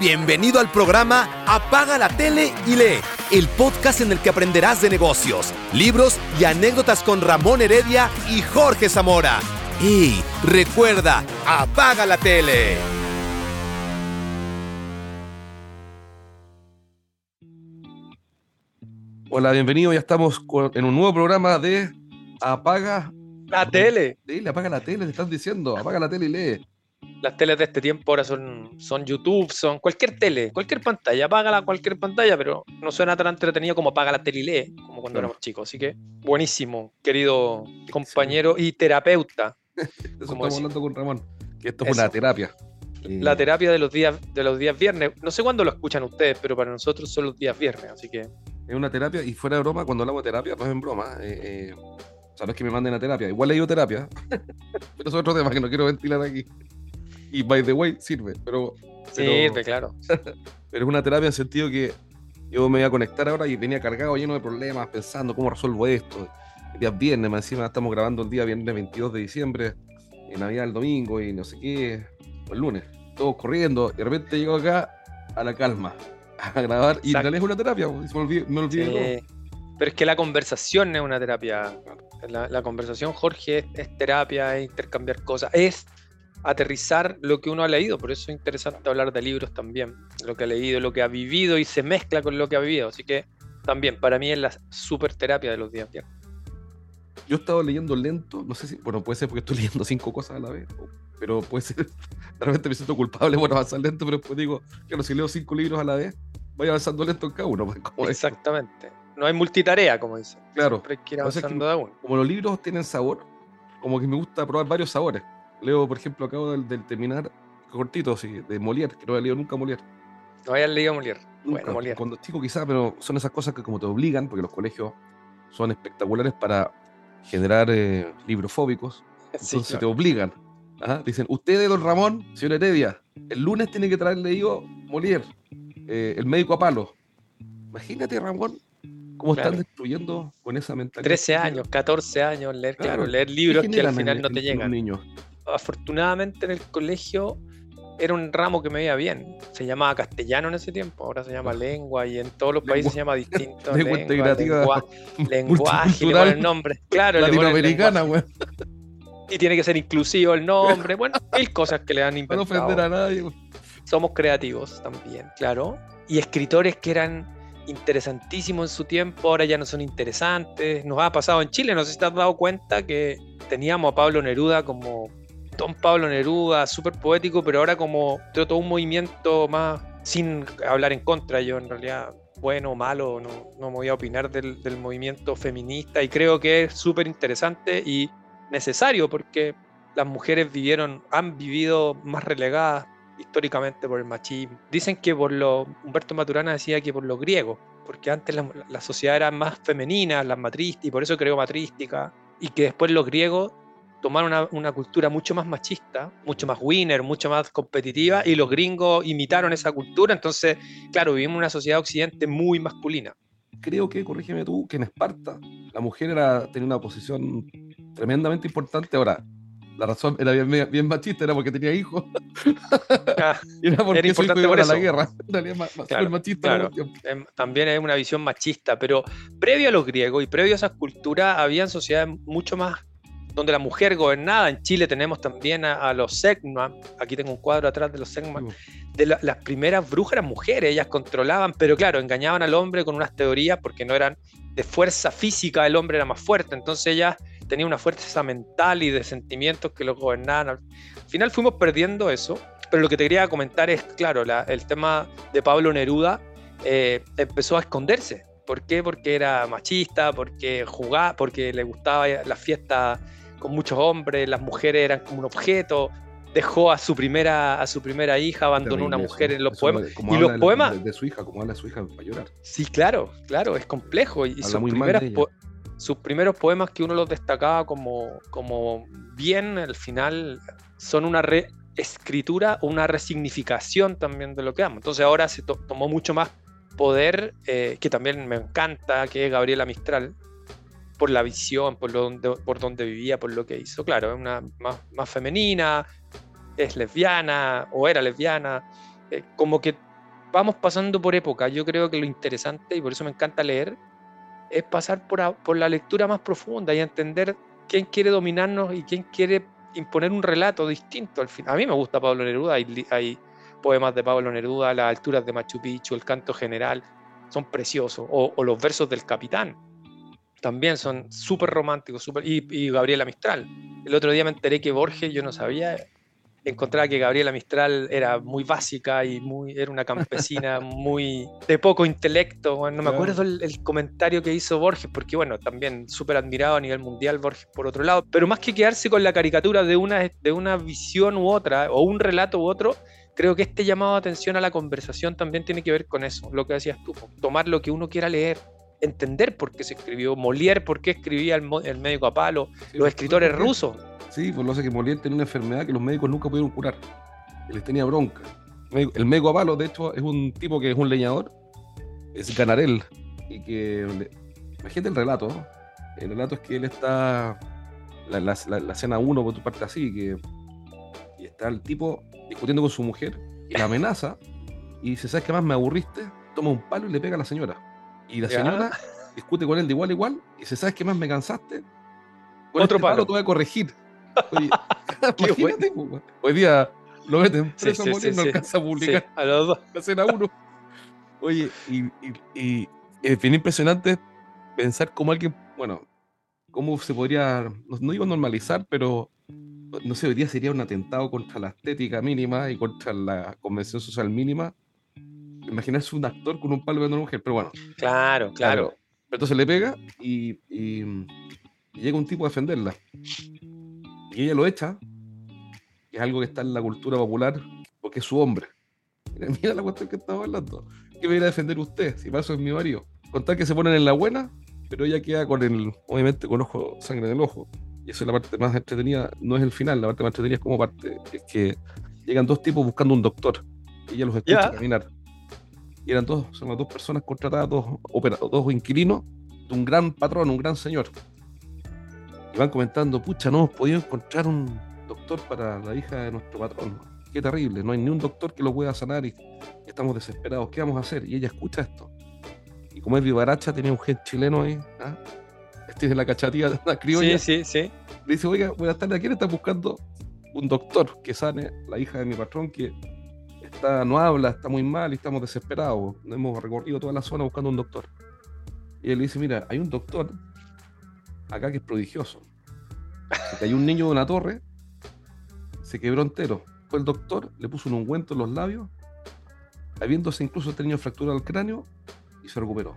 Bienvenido al programa Apaga la tele y lee, el podcast en el que aprenderás de negocios, libros y anécdotas con Ramón Heredia y Jorge Zamora. Y recuerda, apaga la tele. Hola, bienvenido. Ya estamos en un nuevo programa de Apaga la tele. Dile, apaga la tele, te están diciendo. Apaga la tele y lee las teles de este tiempo ahora son, son YouTube, son cualquier tele, cualquier pantalla, apágala cualquier pantalla, pero no suena tan entretenido como apaga la tele y lee, como cuando éramos chicos. Así que buenísimo, querido compañero y terapeuta. Eso estamos hablando con Ramón, que esto es una terapia. La terapia de los días de los días viernes. No sé cuándo lo escuchan ustedes, pero para nosotros son los días viernes, así que. Es una terapia, y fuera de broma, cuando hablamos de terapia, no es en broma. Eh, eh, o sea, no es que me manden a terapia. Igual he ido terapia, pero es otro tema que no quiero ventilar aquí. Y by the way, sirve, pero. Sirve, claro. pero es una terapia en el sentido que yo me voy a conectar ahora y venía cargado lleno de problemas, pensando cómo resuelvo esto. El día viernes, encima estamos grabando el día viernes 22 de diciembre, en Navidad el domingo y no sé qué, o el lunes, todos corriendo, y de repente llego acá a la calma, a grabar, y en realidad es una terapia, me olvidé, Pero es que la conversación es una terapia. La, la conversación, Jorge, es, es, terapia, es intercambiar cosas, es aterrizar lo que uno ha leído. Por eso es interesante hablar de libros también, lo que ha leído, lo que ha vivido y se mezcla con lo que ha vivido. Así que también, para mí es la super terapia de los días viernes. Yo he estado leyendo lento, no sé si, bueno, puede ser porque estoy leyendo cinco cosas a la vez, pero puede ser, de repente me siento culpable por avanzar lento, pero después digo, claro, si leo cinco libros a la vez, voy avanzando lento en cada uno. Pues, Exactamente. No hay multitarea, como dice. Claro. Como los libros tienen sabor, como que me gusta probar varios sabores. Leo, por ejemplo, acabo de, terminar, cortito, sí, de Molière, que no había leído nunca Molière. No había leído Molière. Nunca. Bueno, Cuando chico quizás, pero son esas cosas que como te obligan, porque los colegios son espectaculares para generar eh, librofóbicos, entonces te obligan. Dicen, usted, don Ramón, señor Heredia, el lunes tiene que traer leído Molière, eh, el médico a palo. Imagínate, Ramón, cómo están destruyendo con esa mentalidad. 13 años, 14 años, leer, claro, leer libros que al final no te llegan. Niños? Afortunadamente en el colegio era un ramo que me veía bien. Se llamaba castellano en ese tiempo, ahora se llama lengua y en todos los países se llama distinto. lengua, lengua, lenguaje, le ponen nombre. Claro, Latinoamericana, güey. Y tiene que ser inclusivo el nombre. Bueno, mil cosas que le han inventado. No ofender a nadie. Somos creativos también, claro. Y escritores que eran interesantísimos en su tiempo, ahora ya no son interesantes. Nos ha pasado en Chile, no sé si te has dado cuenta que teníamos a Pablo Neruda como Don Pablo Neruda, súper poético, pero ahora como todo un movimiento más sin hablar en contra, yo en realidad bueno o malo, no, no me voy a opinar del, del movimiento feminista y creo que es súper interesante y necesario porque las mujeres vivieron, han vivido más relegadas históricamente por el machismo. Dicen que por lo, Humberto Maturana decía que por los griegos, porque antes la, sociedad era más femenina, las matristas, y por eso creó matrística, y que después los griegos tomaron una, cultura mucho más machista, mucho más winner, mucho más competitiva, y los gringos imitaron esa cultura, entonces, claro, vivimos en una sociedad occidente muy masculina. Creo que, corrígeme tú, que en Esparta la mujer era, tenía una posición tremendamente importante. Ahora, la razón era bien, bien machista, era porque tenía hijos. Ah, era porque era importante por la guerra. machista em, También es una visión machista, pero previo a los griegos y previo a esas culturas, habían sociedades mucho más donde la mujer gobernada. En Chile tenemos también a, los Segma, aquí tengo un cuadro atrás de los Segma, de las primeras brujas eran mujeres, ellas controlaban, pero claro, engañaban al hombre con unas teorías porque no eran de fuerza física, el hombre era más fuerte, entonces ellas tenían una fuerza mental y de sentimientos que los gobernaban. Al final fuimos perdiendo eso, pero lo que te quería comentar es, claro, el tema de Pablo Neruda eh, empezó a esconderse. ¿Por qué? Porque era machista, porque jugaba, porque le gustaba la fiesta con muchos hombres, las mujeres eran como un objeto, dejó a su primera, a su primera hija, abandonó una mujer en los poemas. y los poemas. De, su hija, como habla su hija para llorar. Sí, claro, claro, es complejo. Y sus, sus primeros poemas que uno los destacaba como, como bien, al final son una reescritura una resignificación también de lo que amo. Entonces ahora se tomó mucho más poder, eh, que también me encanta, que es Gabriela Mistral, por la visión, por, lo donde, por donde vivía, por lo que hizo. Claro, es una más, femenina, es lesbiana o era lesbiana, eh, como que vamos pasando por época. Yo creo que lo interesante, y por eso me encanta leer, es pasar por, por la lectura más profunda y entender quién quiere dominarnos y quién quiere imponer un relato distinto al final. A mí me gusta Pablo Neruda, hay, hay poemas de Pablo Neruda, las alturas de Machu Picchu, el canto general, son preciosos, o, los versos del capitán, también son súper románticos, super, y, y, Gabriela Mistral. El otro día me enteré que Borges, yo no sabía, encontraba que Gabriela Mistral era muy básica y muy, era una campesina muy de poco intelecto. no me acuerdo el, comentario que hizo Borges, porque bueno, también súper admirado a nivel mundial Borges por otro lado, pero más que quedarse con la caricatura de una, de una visión u otra, o un relato u otro, creo que este llamado de atención a la conversación también tiene que ver con eso, lo que decías tú, tomar lo que uno quiera leer, entender por qué se escribió, Molière por qué escribía el, el médico a palo, los escritores rusos Sí, pues lo hace que Molière tenía una enfermedad que los médicos nunca pudieron curar. Él les tenía bronca. El médico Apalo, de hecho, es un tipo que es un leñador, es Ganarel, y que. Imagínate el relato. El relato es que él está. La, la, la, escena 1, por tu parte así, que. Y está el tipo discutiendo con su mujer y la amenaza y dice: ¿Sabes qué más me aburriste? Toma un palo y le pega a la señora. Y la señora discute con él de igual a igual y dice: ¿Sabes qué más me cansaste? Con Otro este palo te voy a corregir. Oye, imagínate, hoy día lo meten preso sí, sí, no alcanza a publicar a los dos. la escena uno. Oye, y, y, es bien impresionante pensar cómo alguien, bueno, cómo se podría, no, digo normalizar, pero no sé, hoy día sería un atentado contra la estética mínima y contra la convención social mínima. Imaginarse un actor con un palo de una mujer, pero bueno. Claro, claro. Entonces le pega y, y, llega un tipo a defenderla y ella lo echa, que es algo que está en la cultura popular, porque es su hombre. Mira, la cuestión que estaba hablando. ¿Qué me viene a defender usted? Si paso es mi marido. Contar que se ponen en la buena, pero ella queda con el, obviamente, con ojo, sangre en el ojo. Y eso es la parte más entretenida, no es el final, la parte más entretenida es como parte, es que llegan dos tipos buscando un doctor. Y ella los escucha caminar. Y eran dos, son las dos personas contratadas, dos, dos inquilinos de un gran patrón, un gran señor y van comentando, pucha, no hemos podido encontrar un doctor para la hija de nuestro patrón. Qué terrible, no hay ni un doctor que lo pueda sanar y estamos desesperados. ¿Qué vamos a hacer? Y ella escucha esto. Y como es vivaracha, tenía un gen chileno ahí. ¿ah? Este es de la cachatía de la criolla. Sí, sí, sí. Le dice, oiga, buenas tardes, ¿a quién está buscando un doctor que sane la hija de mi patrón que no habla, está muy mal y estamos desesperados? Hemos recorrido toda la zona buscando un doctor. Y él dice, mira, hay un doctor acá que es prodigioso. Cayó un niño de una torre, se quebró entero. Fue el doctor, le puso un ungüento en los labios, habiéndose incluso tenido fractura al cráneo, y se recuperó.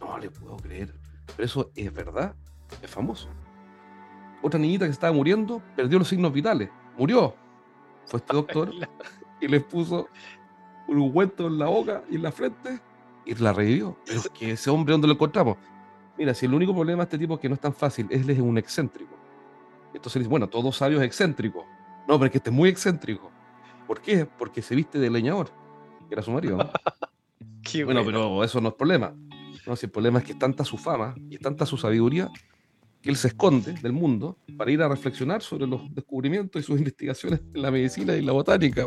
No le puedo creer. Pero eso es verdad, es famoso. Otra niñita que estaba muriendo perdió los signos vitales, murió. Fue este doctor y le puso un ungüento en la boca y en la frente y la revivió. Pero es que ese hombre, ¿dónde lo encontramos? Mira, si el único problema de este tipo es que no es tan fácil, él es un excéntrico. Entonces dice, bueno, todo sabio es excéntrico. No, pero es que este es muy excéntrico. ¿Por qué? Porque se viste de leñador, que era su marido. bueno, pero eso no es problema. No, si el problema es que es tanta su fama y es tanta su sabiduría que él se esconde del mundo para ir a reflexionar sobre los descubrimientos y sus investigaciones en la medicina y la botánica.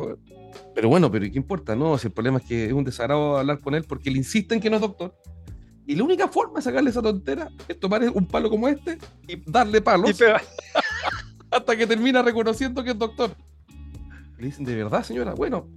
Pero bueno, pero ¿qué importa? No, si el problema es que es un desagrado hablar con él porque él insiste en que no es doctor y la única forma de sacarle esa tontera es tomar un palo como este y darle palos hasta que termina reconociendo que es doctor. Le dicen, ¿de verdad, señora? Bueno,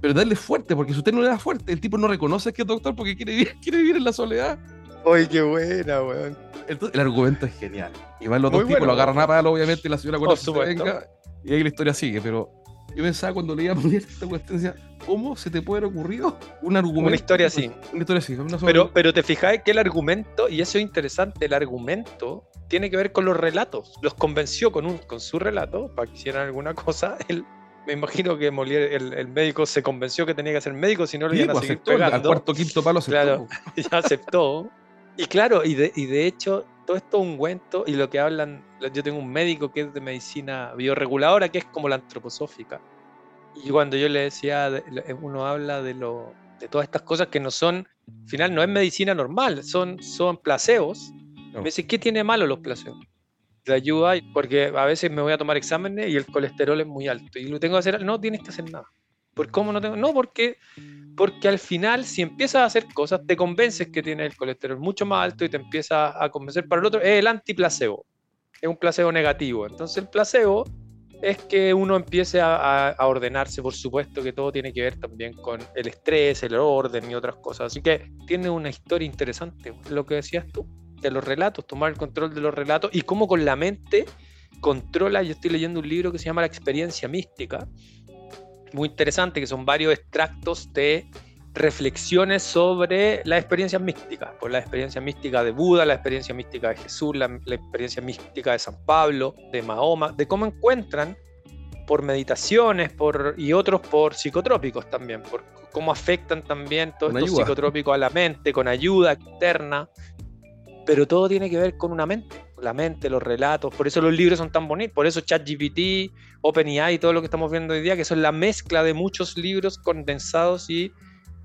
pero darle fuerte, porque si usted no le da fuerte, el tipo no reconoce que es doctor porque quiere vivir, quiere vivir en la soledad. ¡Ay, qué buena, weón! El, argumento es genial. Y van los dos tipos, lo agarran a palo, obviamente, y la señora cuando se venga, y ahí la historia sigue, pero yo pensaba cuando leía esta cuestión, decía, ¿cómo se te puede haber ocurrido un argumento? Una historia así. Una historia así. pero, pero te fijas que el argumento, y eso es interesante, el argumento tiene que ver con los relatos. Los convenció con, un, con su relato para que hicieran alguna cosa. Él, me imagino que Molière, el, médico se convenció que tenía que ser médico, si no le iban a pues, seguir pegando. Al cuarto quinto palo aceptó. Claro, ya aceptó. Y claro, y de, y de hecho, todo esto es un cuento, y lo que hablan, yo tengo un médico que es de medicina bioreguladora, que es como la antroposófica. Y cuando yo le decía, uno habla de, lo, de todas estas cosas que no son, al final no es medicina normal, son, son placeos. Me dice, ¿qué tiene malo los placeos? Te ayuda, porque a veces me voy a tomar exámenes y el colesterol es muy alto. Y lo tengo que hacer, no tienes que hacer nada. ¿Por cómo no tengo? No, porque, porque al final, si empiezas a hacer cosas, te convences que tienes el colesterol mucho más alto y te empieza a convencer para el otro. Es el antiplacebo. Es un placebo negativo. Entonces, el placebo es que uno empiece a, ordenarse, por supuesto que todo tiene que ver también con el estrés, el orden y otras cosas. Así que tiene una historia interesante, lo que decías tú, de los relatos, tomar el control de los relatos y cómo con la mente controla, yo estoy leyendo un libro que se llama La experiencia mística, muy interesante, que son varios extractos de reflexiones sobre la experiencia mística, por la experiencia mística de Buda, la experiencia mística de Jesús, la, experiencia mística de San Pablo, de Mahoma, de cómo encuentran por meditaciones por, y otros por psicotrópicos también, por cómo afectan también todos estos psicotrópicos a la mente, con ayuda externa, pero todo tiene que ver con una mente, la mente, los relatos, por eso los libros son tan bonitos, por eso ChatGPT, OpenAI todo lo que estamos viendo hoy día, que son la mezcla de muchos libros condensados y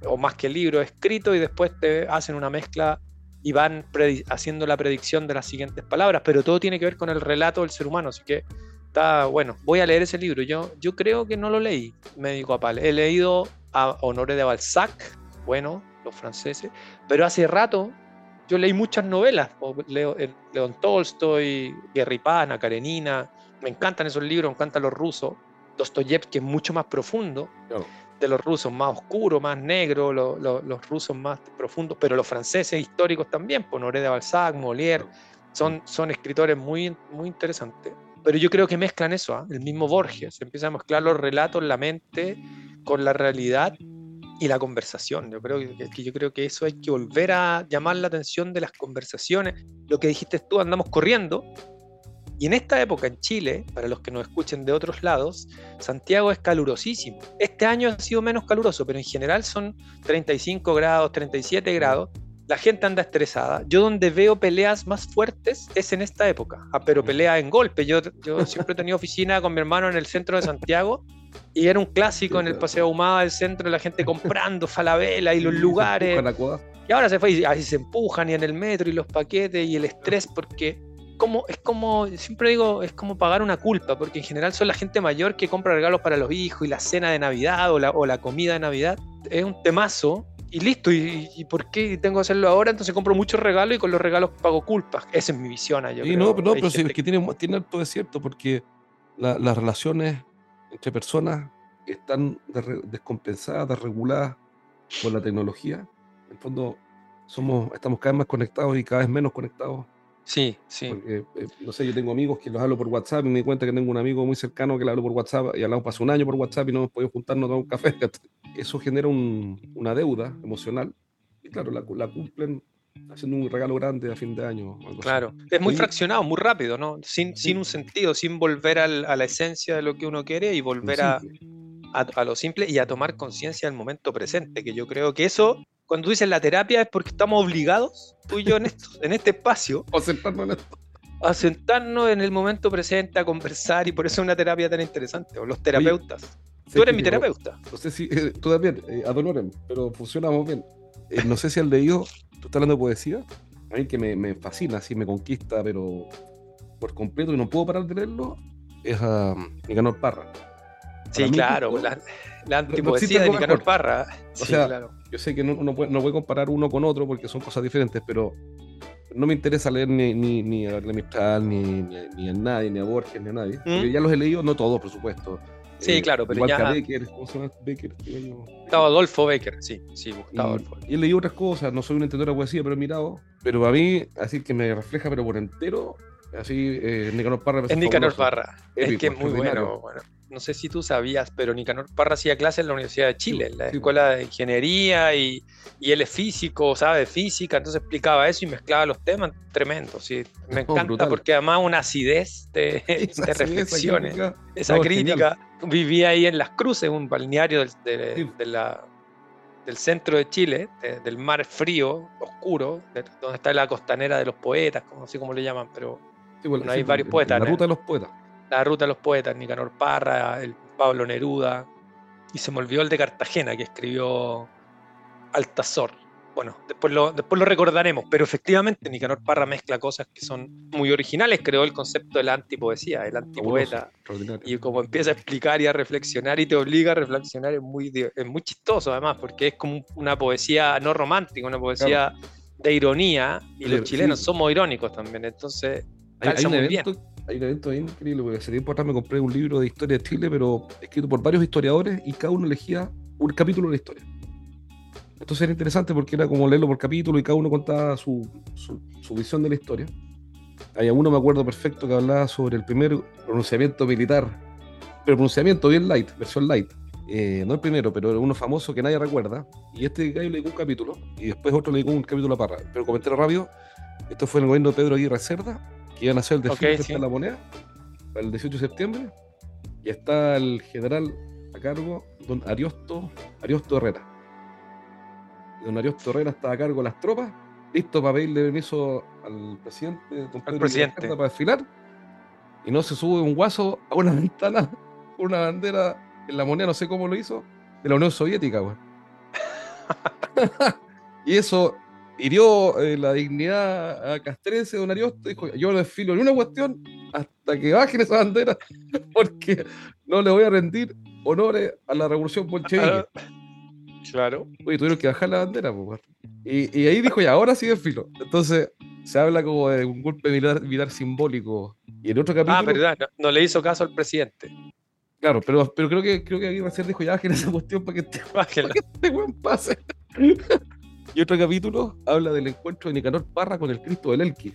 o más que el libro escrito y después te hacen una mezcla y van haciendo la predicción de las siguientes palabras, pero todo tiene que ver con el relato del ser humano, así que está bueno. Voy a leer ese libro. Yo, yo creo que no lo leí, médico Apal. He leído a Honoré de Balzac, bueno, los franceses, pero hace rato yo leí muchas novelas, leo, León Tolstoy, Guerripana, Karenina, me encantan esos libros, me encantan los rusos, Dostoyevsky es mucho más profundo de los rusos más oscuros, más negros, los rusos más profundos, pero los franceses históricos también, Honoré de Balzac, Molière, son, son escritores muy, muy interesantes. Pero yo creo que mezclan eso, ¿ah? el mismo Borges, empieza a mezclar los relatos, la mente, con la realidad y la conversación. Yo creo que, yo creo que eso hay que volver a llamar la atención de las conversaciones. Lo que dijiste tú, andamos corriendo, y en esta época en Chile, para los que nos escuchen de otros lados, Santiago es calurosísimo. Este año ha sido menos caluroso, pero en general son 35 grados, 37 grados. La gente anda estresada. Yo donde veo peleas más fuertes es en esta época, ah, pero pelea en golpe. Yo, yo siempre he tenido oficina con mi hermano en el centro de Santiago y era un clásico en el Paseo Ahumada del centro, la gente comprando falabela y los lugares. Y ahora se fue y así se empujan y en el metro y los paquetes y el estrés porque como, es como, siempre digo, es como pagar una culpa, porque en general son la gente mayor que compra regalos para los hijos y la cena de Navidad o la, o la comida de Navidad. Es un temazo y listo. ¿Y, por qué tengo que hacerlo ahora? Entonces compro muchos regalos y con los regalos pago culpas. Esa es mi visión. Yo no, no, pero sí, es que tiene, tiene todo es cierto, porque las relaciones entre personas están descompensadas, desreguladas por la tecnología. En el fondo, somos, estamos cada vez más conectados y cada vez menos conectados Sí, sí. Porque, eh, no sé, yo tengo amigos que los hablo por WhatsApp y me di cuenta que tengo un amigo muy cercano que le hablo por WhatsApp y hablamos pasó un año por WhatsApp y no hemos podido juntarnos a tomar un café. Eso genera una deuda emocional y claro, la, cumplen haciendo un regalo grande a fin de año. Claro, es muy fraccionado, muy rápido, ¿no? Sin, sin un sentido, sin volver a la esencia de lo que uno quiere y volver a, a, lo simple y a tomar conciencia del momento presente, que yo creo que eso cuando dices la terapia es porque estamos obligados, tú y yo, en, esto, en este espacio, a sentarnos en esto. A sentarnos en el momento presente, a conversar, y por eso es una terapia tan interesante, o los terapeutas. tú eres mi terapeuta. No sé si, eh, tú también, eh, pero funcionamos bien. Eh, no sé si has leído, tú estás hablando de poesía, a mí que me, me, fascina, así me conquista, pero por completo y no puedo parar de leerlo, es a um, Nicanor Parra. Sí, claro, la, la antipoesía de Nicanor Parra. O sea, claro. yo sé que no, no, puede, no voy a comparar uno con otro porque son cosas diferentes, pero no me interesa leer ni, ni, ni a Mistral, ni, ni, a nadie, ni a Borges, ni a nadie. ¿Mm? ya los he leído, no todos, por supuesto. Sí, eh, claro, pero ya. Becker, ¿cómo se llama? Becker. Gustavo Adolfo Becker, sí, sí, Gustavo Adolfo. Y he leído otras cosas, no soy un entendedor de poesía, pero he mirado. Pero a mí, así que me refleja, pero por entero, así, eh, Nicanor Parra. Es Nicanor Parra, es que es muy bueno, bueno no sé si tú sabías, pero Nicanor Parra hacía clases en la Universidad de Chile, en la Escuela de Ingeniería, y, él es físico, sabe de física, entonces explicaba eso y mezclaba los temas tremendos. Sí. Me encanta porque además una acidez de, reflexiones, esa crítica. Vivía ahí en Las Cruces, un balneario del, del centro de Chile, del mar frío, oscuro, donde está la costanera de los poetas, como así como le llaman, pero bueno, hay varios poetas. La ruta de los poetas. La Ruta de los Poetas, Nicanor Parra, el Pablo Neruda, y se me olvidó el de Cartagena que escribió Altazor. Bueno, después lo, después lo recordaremos, pero efectivamente Nicanor Parra mezcla cosas que son muy originales, creó el concepto de la antipoesía, el antipoeta, y como empieza a explicar y a reflexionar y te obliga a reflexionar es muy, es muy chistoso además, porque es como una poesía no romántica, una poesía de ironía, y los chilenos somos irónicos también, entonces hay, un evento, hay un evento increíble, porque hace tiempo atrás me compré un libro de historia de Chile, pero escrito por varios historiadores, y cada uno elegía un capítulo de la historia. Entonces era interesante porque era como leerlo por capítulo y cada uno contaba su, su, visión de la historia. Hay uno, me acuerdo perfecto, que hablaba sobre el primer pronunciamiento militar, pero pronunciamiento bien light, versión light. Eh, no el primero, pero uno famoso que nadie recuerda. Y este gallo le dedicó un capítulo y después otro le dedicó un capítulo a Parra. Pero comenté rápido, esto fue en el gobierno de Pedro Aguirre Cerda, que iban a hacer el desfile de la moneda para el 18 de septiembre. Y está el general a cargo, don Ariosto, Ariosto Herrera don Ariosto Herrera estaba a cargo de las tropas, listo para pedirle permiso al presidente, don presidente. para desfilar, y no se sube un guaso a una ventana con una bandera en la moneda, no sé cómo lo hizo, de la Unión Soviética, y eso hirió eh, la dignidad a castrense, don Ariosto, dijo, yo no desfilo en una cuestión hasta que bajen esa bandera, porque no le voy a rendir honores a la revolución bolchevique. Claro. Oye, tuvieron que bajar la bandera, pues. Y, y, ahí dijo, ya, ahora sí filo. Entonces, se habla como de un golpe militar, simbólico. Y en otro ah, capítulo. Ah, verdad, no, le hizo caso al presidente. Claro, pero, pero creo que creo que Raciel dijo, ya bajen esa cuestión para que este, para que este buen pase. y otro capítulo habla del encuentro de Nicanor Parra con el Cristo del Elqui.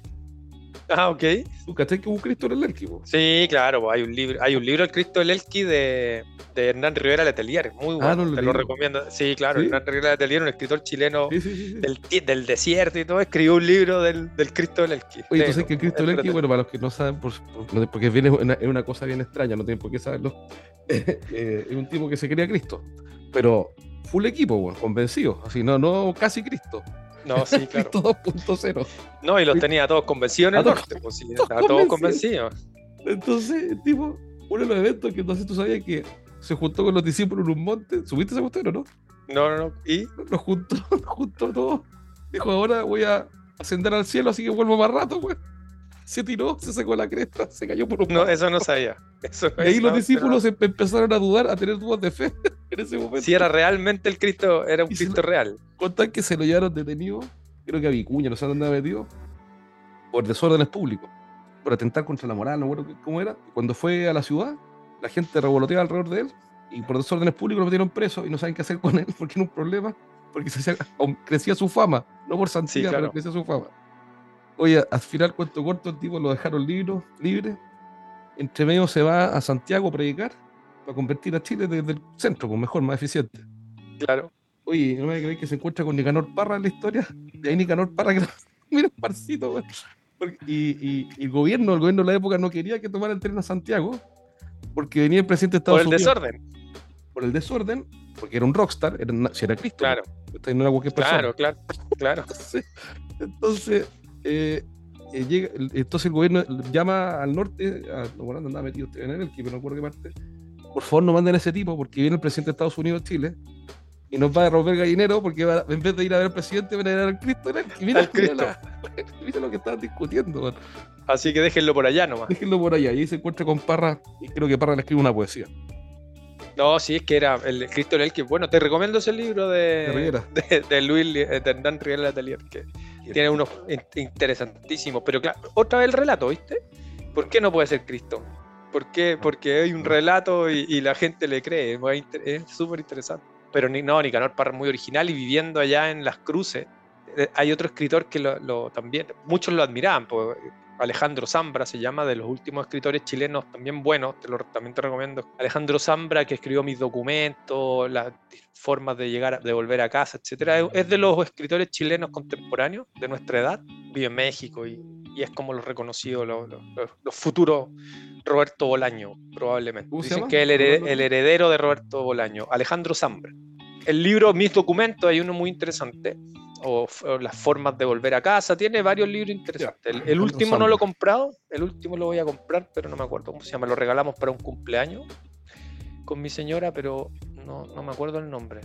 Ah, ok. ¿Tú que hubo un Cristo del Elqui? Sí, claro, hay un libro, hay un libro El Cristo del Elqui de, de Hernán Rivera Letelier, muy ah, bueno, te lo recomiendo. Sí, claro, Hernán Rivera Letelier, un escritor chileno del, del, desierto y todo, escribió un libro del, del Cristo del Elqui. Oye, sabes que el Cristo del Elqui, bueno, para los que no saben, porque viene es una cosa bien extraña, no tienen por qué saberlo, eh, es un tipo que se quería Cristo, pero full equipo, convencido, así, no, no casi Cristo. No, sí, claro. 2.0. No, y los tenía todos convencidos en el norte, pues, todos convencidos. Entonces, tipo, uno de los eventos que entonces tú sabías que se juntó con los discípulos en un monte. ¿Subiste ese cuestión o no? No, no, no. ¿Y? Los juntó, los juntó todos. Dijo, ahora voy a ascender al cielo, así que vuelvo más rato, güey. Se tiró, se sacó la cresta, se cayó por un No, eso no sabía. y ahí los discípulos empezaron a dudar, a tener dudas de fe en ese momento. Si era realmente el Cristo, era un Cristo real. Contan que se lo llevaron detenido, creo que a Vicuña, no sé dónde ha metido, por desórdenes públicos, por atentar contra la moral, no recuerdo cómo era. Cuando fue a la ciudad, la gente revoloteaba alrededor de él y por desórdenes públicos lo metieron preso y no saben qué hacer con él porque era un problema, porque se crecía su fama, no por santidad, pero crecía su fama. Oye, al final, cuento corto, el tipo lo dejaron libre, libre. Entre medio se va a Santiago a predicar para convertir a Chile desde el centro, pues mejor, más eficiente. Claro. Oye, no me creéis que se encuentra con Nicanor Parra en la historia. Y ahí Nicanor Parra, que mira, parcito, güey. Y, y, el gobierno, el gobierno de la época no quería que tomara el tren a Santiago porque venía el presidente de Estados Unidos. Por el desorden. Por el desorden, porque era un rockstar, era, si era Cristo. Claro. No era cualquier persona. Claro, claro, claro. entonces eh, eh, llega, entonces el gobierno llama al norte, a, no, andaba metido en el pero no recuerdo qué parte. Por favor, no manden a ese tipo porque viene el presidente de Estados Unidos a Chile y nos va a romper gallinero porque en vez de ir a ver al presidente, van a ir a ver al Cristo. Y mira, mira, lo que estaban discutiendo. Así que déjenlo por allá nomás. Déjenlo por allá. Y ahí se encuentra con Parra y creo que Parra le escribe una poesía. No, sí, es que era el Cristo el que, bueno, te recomiendo ese libro de, de, de, Luis, de Hernán Riel Atelier, que tiene unos interesantísimos. Pero claro, otra vez el relato, ¿viste? ¿Por qué no puede ser Cristo? ¿Por qué? Porque hay un relato y, la gente le cree. Es súper interesante. Pero no, Nicanor Parra muy original y viviendo allá en las cruces. Eh, hay otro escritor que lo, también, muchos lo admiraban. Pues, Alejandro Zambra se llama, de los últimos escritores chilenos también buenos, te lo, también te recomiendo. Alejandro Zambra, que escribió mis documentos, las formas de llegar, de volver a casa, etcétera, es de los escritores chilenos contemporáneos de nuestra edad, vive en México y, es como lo reconocido los, futuros Roberto Bolaño, probablemente. Dicen que el, el heredero de Roberto Bolaño, Alejandro Zambra. El libro Mis documentos, hay uno muy interesante, o, las formas de volver a casa. Tiene varios libros interesantes. el, último no lo he comprado, el último lo voy a comprar, pero no me acuerdo cómo se llama. Lo regalamos para un cumpleaños con mi señora, pero no, no me acuerdo el nombre.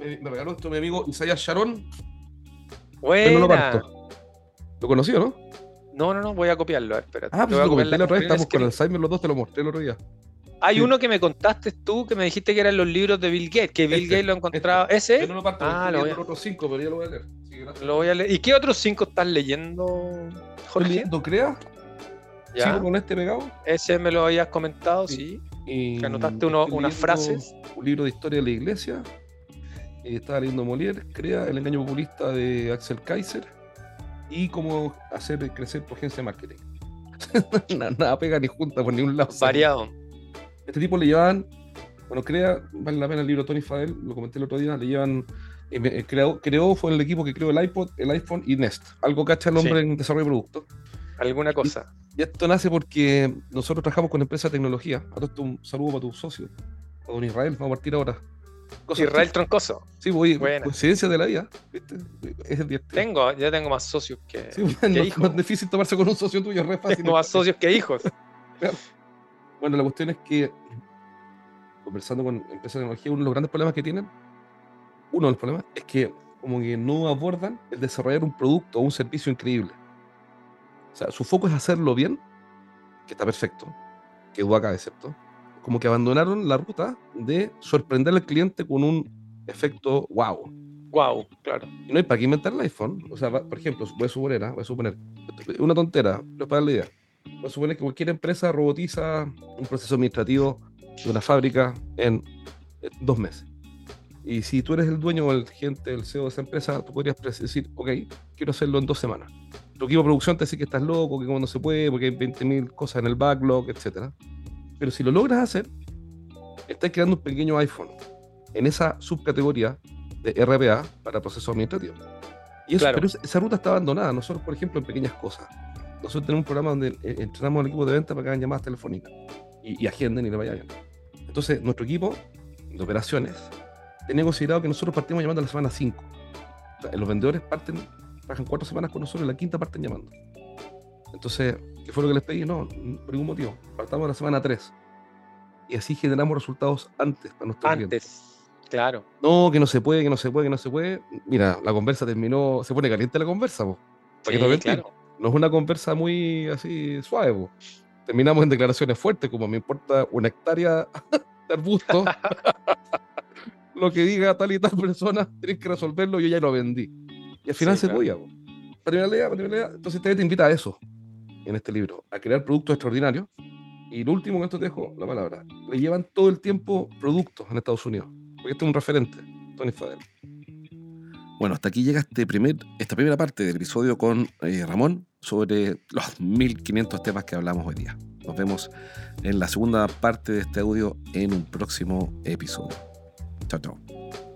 Me, regaló esto mi amigo Isaías Sharon. Bueno. lo. ¿Lo conoció, no? No, no, no, voy a copiarlo. Espérate. Ah, pues Lo comenté la otra vez, estamos con Alzheimer los dos, te lo mostré el otro día. Hay sí. uno que me contaste tú que me dijiste que eran los libros de Bill Gates, que Bill Este, Gates lo encontraba. ¿Ese? Yo no lo parto, Ah, estoy lo voy leyendo a- los otros cinco, pero ya lo voy a leer. Sí, gracias. Lo voy a leer. ¿Y qué otros cinco estás leyendo, Jorge? leyendo Crea, Ya. sigo con este pegado. Ese me lo habías comentado, sí. Que anotaste uno- unas frases. Un libro de historia de la iglesia. Y estaba leyendo Molière, Crea, El engaño populista de Axel Kaiser. Y cómo hacer crecer tu agencia de marketing. nada, nada pega ni junta por ningún lado. Variado. Este tipo le llevaban, bueno, Crea, vale la pena el libro Tony Fadel, lo comenté el otro día, le llevan, eh, eh, creó, creó, fue el equipo que creó el iPod, el iPhone y Nest. Algo cacha el hombre Sí. en desarrollo de productos. Alguna cosa. Y esto nace porque nosotros trabajamos con empresas de tecnología. Un saludo para tu socio, a don Israel, vamos a partir ahora. Cosas Israel Troncoso. Sí, voy, Buena. coincidencia de la vida. Tengo, ya tengo más socios que, Sí, que no, hijos. no es difícil tomarse con un socio tuyo, es re fácil. Tengo más socios que hijos. Bueno, la cuestión es que, conversando con empresas de tecnología, uno de los grandes problemas que tienen, uno de los problemas es que como que no abordan el desarrollar un producto o un servicio increíble. O sea, su foco es hacerlo bien, que está perfecto, que duda ¿cierto? Como que abandonaron la ruta de sorprender al cliente con un efecto wow. Wow, claro. Y no hay para qué inventar el iPhone. O sea, por ejemplo, voy a suponer, ¿ah? voy a suponer, una tontera, pero para la idea. Voy a suponer que cualquier empresa robotiza un proceso administrativo de una fábrica en eh, dos meses. Y si tú eres el dueño o el gente, el CEO de esa empresa, tú podrías decir, ok, quiero hacerlo en dos semanas. Tu equipo de producción te dice que estás loco, que como no se puede, porque hay 20.000 cosas en el backlog, etc. Pero si lo logras hacer, estás creando un pequeño iPhone en esa subcategoría de RPA para procesos administrativos. Y eso, Claro. pero esa ruta está abandonada. Nosotros, por ejemplo, en pequeñas cosas. Nosotros tenemos un programa donde eh, entrenamos al equipo de venta para que hagan llamadas telefónicas y, y agenden y le vaya bien. Entonces, nuestro equipo de operaciones tenía considerado que nosotros partimos llamando a la semana 5. O sea, los vendedores parten, trabajan cuatro semanas con nosotros y la quinta parten llamando. Entonces, ¿qué fue lo que les pedí? No, por ningún motivo. Partamos la semana 3. Y así generamos resultados antes para nuestros clientes. Antes. Claro. No, que no se puede, que no se puede, que no se puede. Mira, la conversa terminó, se pone caliente la conversa, po. ¿Para qué te voy a Sí, claro. No es una conversa muy así suave. Terminamos en declaraciones fuertes, como me importa una hectárea de arbusto. lo que diga tal y tal persona, tienes que resolverlo, yo ya lo vendí. Y al final Sí, se claro. podía, la idea, idea, entonces te, te invita a eso en este libro, a crear productos extraordinarios. Y lo último con esto te dejo la palabra. Le llevan todo el tiempo productos en Estados Unidos. Porque este es un referente, Tony Fadel. Bueno, hasta aquí llega este primer, esta primera parte del episodio con eh, Ramón sobre los 1500 temas que hablamos hoy día. Nos vemos en la segunda parte de este audio en un próximo episodio. Chao, chao.